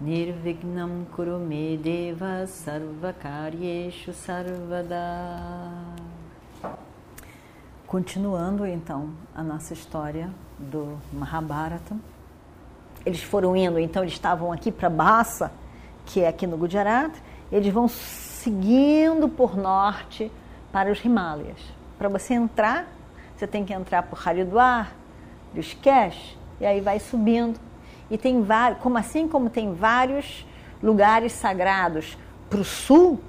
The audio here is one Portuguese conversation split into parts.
Nirvignam Kurume Deva Sarvakaryeshu Sarvada. Continuando então a nossa história do Mahabharata. Eles foram indo, então eles estavam aqui para Bhasa, que é aqui no Gujarat, eles vão seguindo por norte para os Himalayas. Para você entrar, você tem que entrar por Haridwar, Rishikesh, e aí vai subindo. E tem vários, como assim como tem vários lugares sagrados para o sul,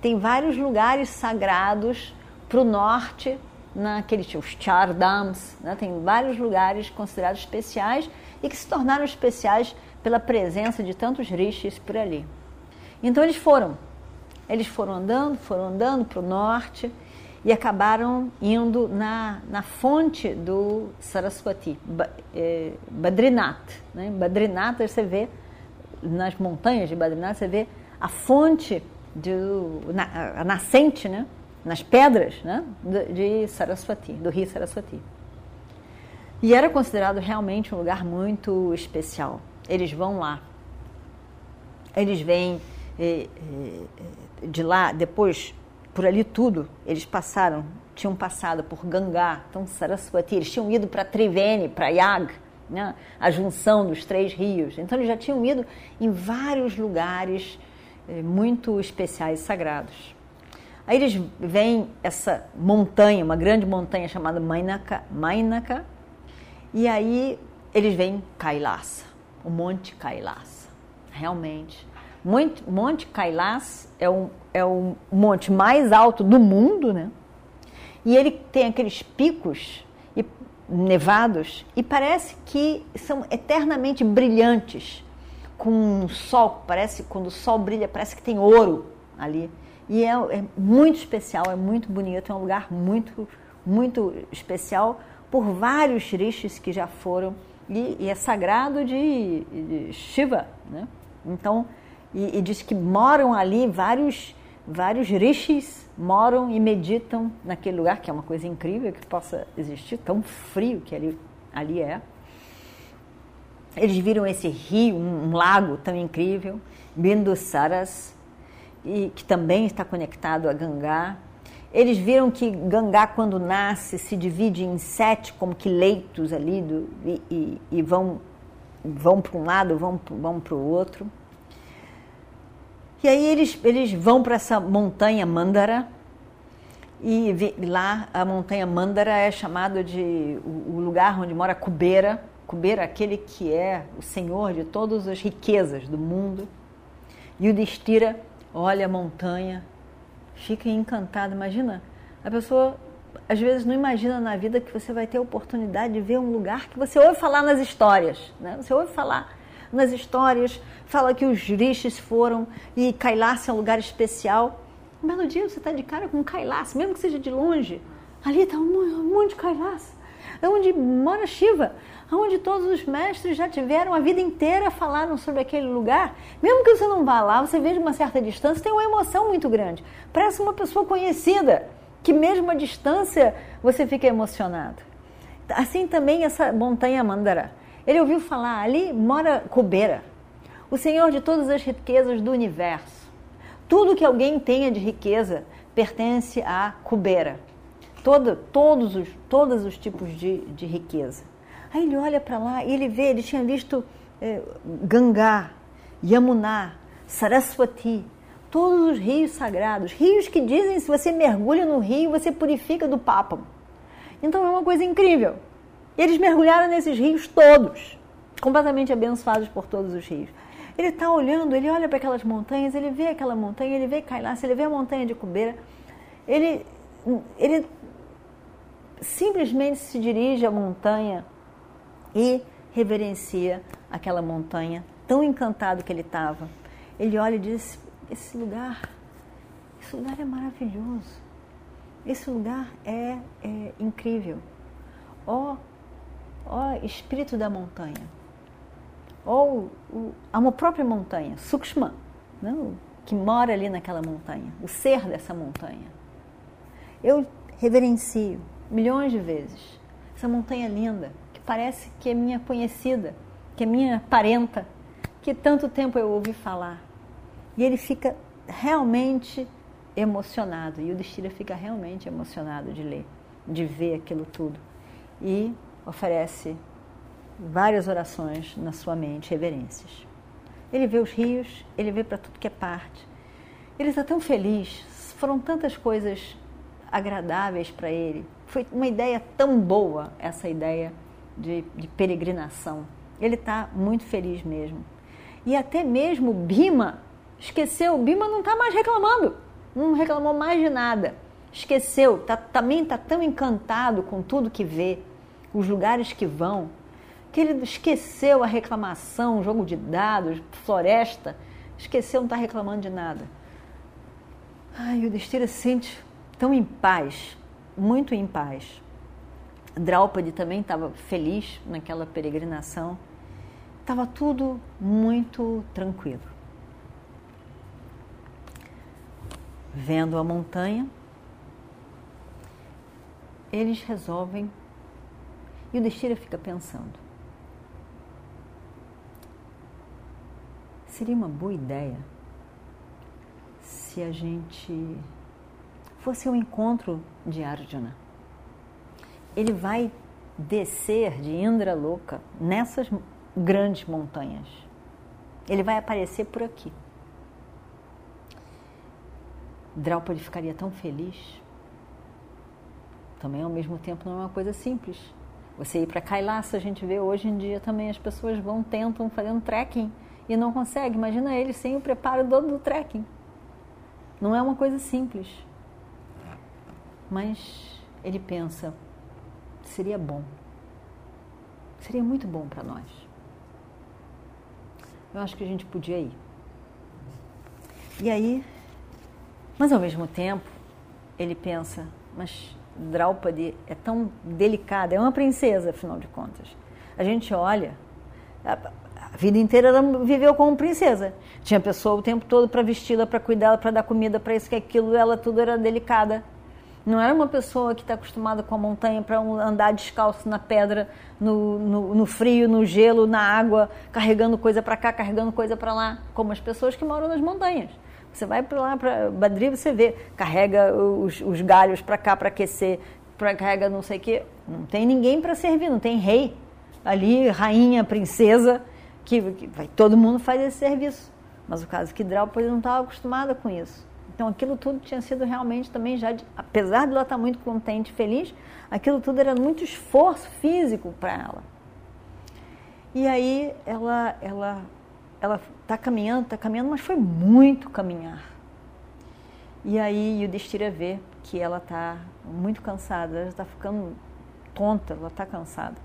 tem vários lugares sagrados para o norte, naquele os Chardams, né? tem vários lugares considerados especiais e que se tornaram especiais pela presença de tantos rishis por ali. Então eles foram, eles foram andando, foram andando para o norte e acabaram indo na, na fonte do Saraswati, é, Badrinath. Né? Badrinath, você vê, nas montanhas de Badrinath, você vê a fonte, do, a nascente, né? nas pedras né? de Saraswati, do rio Saraswati. E era considerado realmente um lugar muito especial. Eles vão lá. Eles vêm eh, eh, de lá, depois por ali tudo, eles passaram, tinham passado por Gangá, então Saraswati, eles tinham ido para Triveni, para Yag, né, a junção dos três rios. Então eles já tinham ido em vários lugares eh, muito especiais e sagrados. Aí eles veem essa montanha, uma grande montanha chamada Mainaka, Mainaka e aí eles veem Kailasa, o Monte Kailasa. Realmente, Monte, Kailas é um, é o monte mais alto do mundo, né? E ele tem aqueles picos e, nevados e parece que são eternamente brilhantes, com sol, parece quando o sol brilha, parece que tem ouro ali. E é, é muito especial, é muito bonito, é um lugar muito, muito especial por vários rishis que já foram e, e é sagrado de, de Shiva, né? Então, e, e, diz que moram ali vários vários rishis moram e meditam naquele lugar que é uma coisa incrível que possa existir tão frio que ali ali é. Eles viram esse rio, um, um lago tão incrível, Bindusaras, e que também está conectado a Gangá. Eles viram que Gangá, quando nasce, se divide em sete, como que leitos ali, do, e, e, e vão, vão para um lado, vão, vão para o outro. E aí eles, eles vão para essa montanha Mandara, e lá a montanha Mandara é chamada de o, lugar onde mora Kubera, Kubera aquele que é o senhor de todas as riquezas do mundo. E o Destira olha a montanha, fica encantado. Imagina, a pessoa às vezes não imagina na vida que você vai ter a oportunidade de ver um lugar que você ouve falar nas histórias, né? Você ouve falar nas histórias, fala que os rishis foram e Kailash é um lugar especial. Um belo dia você está de cara com Kailash, mesmo que seja de longe. Ali está um monte de Kailash. É onde mora Shiva, onde todos os mestres já tiveram a vida inteira falaram sobre aquele lugar. Mesmo que você não vá lá, você veja uma certa distância, tem uma emoção muito grande. Parece uma pessoa conhecida, que mesmo à distância você fica emocionado. Assim também essa montanha Mandara. Ele ouviu falar, ali mora Kubeira, o senhor de todas as riquezas do universo. Tudo que alguém tenha de riqueza pertence a Kubeira. Todo, todos, os, todos os tipos de, de riqueza. Aí ele olha para lá e ele vê, ele tinha visto eh, Gangá, Yamuná, Saraswati, todos os rios sagrados, rios que dizem se você mergulha no rio, você purifica do pápamo. Então é uma coisa incrível. E eles mergulharam nesses rios todos, completamente abençoados por todos os rios. Ele está olhando, ele olha para aquelas montanhas, ele vê aquela montanha, ele vê Kailash, ele vê a montanha de Cubeira, ele, ele simplesmente se dirige à montanha e reverencia aquela montanha, tão encantado que ele estava. Ele olha e diz, esse lugar, esse lugar é maravilhoso. Esse lugar é, é incrível. Ó, ó espírito da montanha. Ou o, a própria montanha, Sukshma, né, que mora ali naquela montanha, o ser dessa montanha. Eu reverencio milhões de vezes essa montanha linda, que parece que é minha conhecida, que é minha parenta, que tanto tempo eu ouvi falar. E ele fica realmente emocionado, e o Destira fica realmente emocionado de ler, de ver aquilo tudo. E oferece várias orações na sua mente, reverências. Ele vê os rios, ele vê para tudo que é parte. Ele está tão feliz, foram tantas coisas agradáveis para ele. Foi uma ideia tão boa, essa ideia de, de peregrinação. Ele está muito feliz mesmo. E até mesmo Bima esqueceu, Bima não está mais reclamando, não reclamou mais de nada. Esqueceu, tá, também está tão encantado com tudo que vê, os lugares que vão, que ele esqueceu a reclamação, jogo de dados, floresta, esqueceu, não está reclamando de nada. Ai, o Destira se sente tão em paz, muito em paz. Draupadi também estava feliz naquela peregrinação. Estava tudo muito tranquilo. Vendo a montanha, eles resolvem e o Destira fica pensando: seria uma boa ideia se a gente fosse ao encontro de Arjuna. Ele vai descer de Indra Louca nessas grandes montanhas. Ele vai aparecer por aqui. Draupadi ficaria tão feliz. Também, ao mesmo tempo, não é uma coisa simples. Você ir para Kailaça, a gente vê hoje em dia também as pessoas vão, tentam fazendo trekking e não conseguem. Imagina ele sem o preparo todo do trekking. Não é uma coisa simples. Mas ele pensa: seria bom. Seria muito bom para nós. Eu acho que a gente podia ir. E aí, mas ao mesmo tempo, ele pensa: mas Draupadi é tão delicada, é uma princesa, afinal de contas. A gente olha, a, a vida inteira ela viveu como princesa. Tinha pessoa o tempo todo para vesti-la, para cuidá-la, para dar comida, para isso que aquilo, ela tudo era delicada. Não era uma pessoa que está acostumada com a montanha para andar descalço na pedra, no, no, no, frio, no gelo, na água, carregando coisa para cá, carregando coisa para lá, como as pessoas que moram nas montanhas. Você vai para lá, para Badri, você vê, carrega os, os galhos para cá para aquecer, carrega não sei o quê. Não tem ninguém para servir, não tem rei ali, rainha, princesa, que, que vai, todo mundo faz esse serviço. Mas o caso que Draupadi não estava acostumada com isso. Então aquilo tudo tinha sido realmente também já, de, apesar de ela estar muito contente, feliz, aquilo tudo era muito esforço físico para ela. E aí ela ela ela está caminhando, está caminhando, mas foi muito caminhar. E aí o Destira vê que ela está muito cansada, ela está ficando tonta, ela está cansada.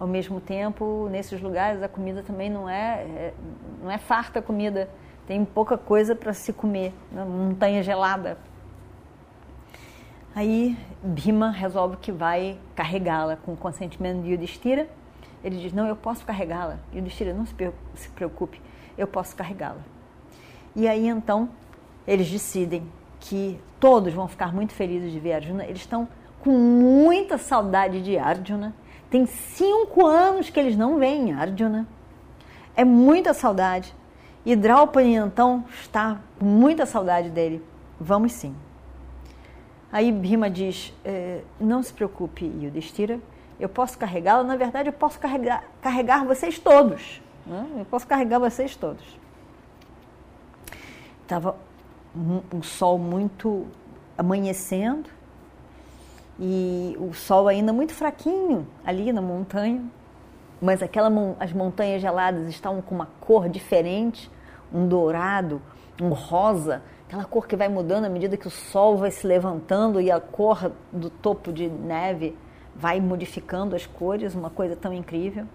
Ao mesmo tempo, nesses lugares a comida também não é, é não é farta a comida tem pouca coisa para se comer, na montanha gelada. Aí Bhima resolve que vai carregá-la com o consentimento de Yudhishthira. Ele diz: Não, eu posso carregá-la. Yudhishthira, não se preocupe, eu posso carregá-la. E aí então eles decidem que todos vão ficar muito felizes de ver Arjuna. Eles estão com muita saudade de Arjuna. Tem cinco anos que eles não veem Arjuna. É muita saudade. E Draupadi então está com muita saudade dele. Vamos sim. Aí Bhima diz: eh, Não se preocupe, Yudhishthira, eu posso carregá-lo. Na verdade, eu posso carregar, carregar vocês todos. Né? Eu posso carregar vocês todos. Estava um, um sol muito amanhecendo e o sol ainda muito fraquinho ali na montanha, mas aquela, as montanhas geladas estavam com uma cor diferente um dourado, um rosa, aquela cor que vai mudando à medida que o sol vai se levantando e a cor do topo de neve vai modificando as cores, uma coisa tão incrível.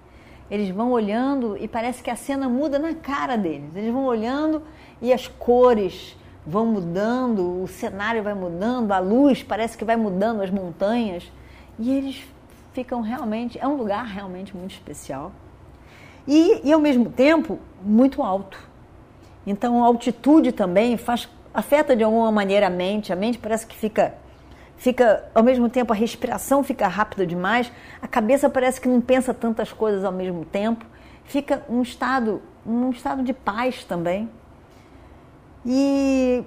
eles vão olhando e parece que a cena muda na cara deles. Eles vão olhando e as cores vão mudando, o cenário vai mudando, a luz parece que vai mudando as montanhas. E eles ficam realmente. É um lugar realmente muito especial. E, e ao mesmo tempo, muito alto. Então a altitude também faz, afeta de alguma maneira a mente. A mente parece que fica fica ao mesmo tempo a respiração fica rápida demais, a cabeça parece que não pensa tantas coisas ao mesmo tempo, fica um estado, um estado de paz também. E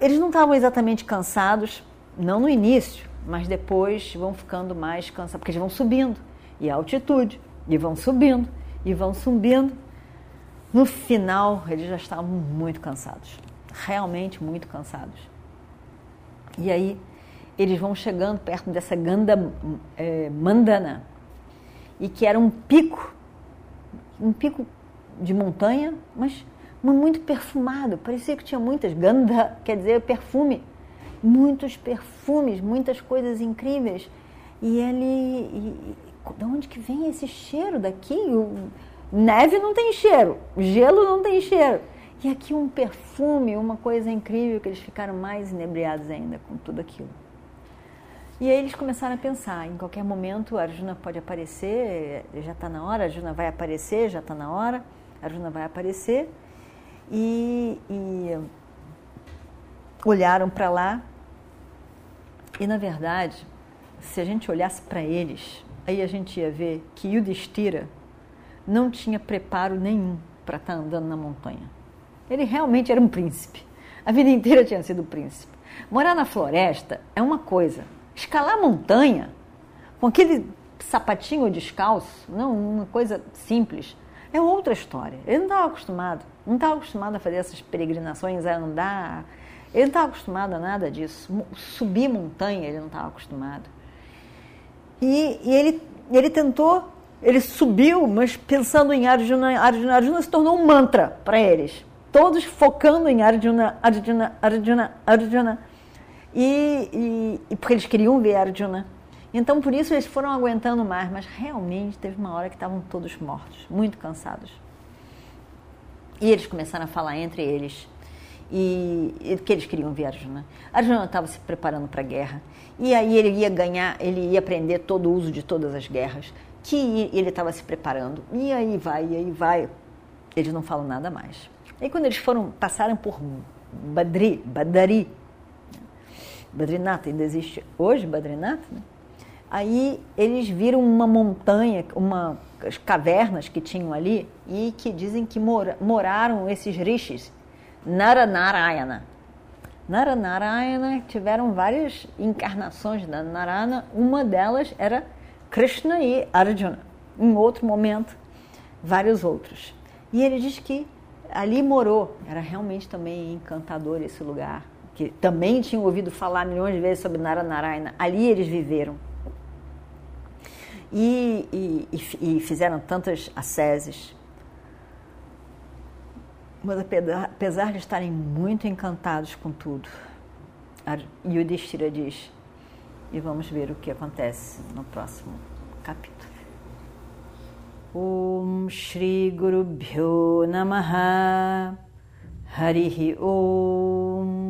eles não estavam exatamente cansados, não no início, mas depois vão ficando mais cansados, porque eles vão subindo, e a altitude, e vão subindo, e vão subindo. No final, eles já estavam muito cansados, realmente muito cansados. E aí eles vão chegando perto dessa Ganda é, Mandana, e que era um pico, um pico de montanha, mas muito perfumado, parecia que tinha muitas, Ganda quer dizer perfume, muitos perfumes, muitas coisas incríveis. E ele, e, de onde que vem esse cheiro daqui? O, neve não tem cheiro, gelo não tem cheiro. E aqui um perfume, uma coisa incrível que eles ficaram mais inebriados ainda com tudo aquilo. E aí eles começaram a pensar, em qualquer momento a Arjuna pode aparecer, já está na hora, a Arjuna vai aparecer, já está na hora, a Arjuna vai aparecer. E, e olharam para lá e, na verdade, se a gente olhasse para eles, aí a gente ia ver que Yudhishthira não tinha preparo nenhum para estar tá andando na montanha. Ele realmente era um príncipe. A vida inteira tinha sido príncipe. Morar na floresta é uma coisa, Escalar montanha com aquele sapatinho descalço, não, uma coisa simples, é outra história. Ele não estava acostumado, não estava acostumado a fazer essas peregrinações, a andar, ele não estava acostumado a nada disso. Subir montanha, ele não estava acostumado. E, e, ele, ele tentou, ele subiu, mas pensando em Arjuna, Arjuna, Arjuna se tornou um mantra para eles. Todos focando em Arjuna, Arjuna, Arjuna, Arjuna e, e, porque eles queriam ver Arjuna. Então, por isso, eles foram aguentando mais, mas realmente teve uma hora que estavam todos mortos, muito cansados. E eles começaram a falar entre eles e, e que eles queriam ver Arjuna. Arjuna estava se preparando para a guerra e aí ele ia ganhar, ele ia aprender todo o uso de todas as guerras, que ele estava se preparando. E aí vai, e aí vai. Eles não falam nada mais. E quando eles foram passaram por Badri, Badari, Badrinath ainda existe hoje, Badrinath, né? Aí eles viram uma montanha, uma as cavernas que tinham ali e que dizem que mora, moraram esses rishis, Naranarayana. Naranarayana tiveram várias encarnações da Narayana, uma delas era Krishna e Arjuna. Em outro momento, vários outros. E ele diz que ali morou, era realmente também encantador esse lugar que também tinham ouvido falar milhões de vezes sobre Naranaraina, ali eles viveram. E, e, e fizeram tantas asceses. Mas apesar de estarem muito encantados com tudo, Yudhishthira diz, e vamos ver o que acontece no próximo capítulo. Om Shri Guru Bhyo Namaha Harihi Om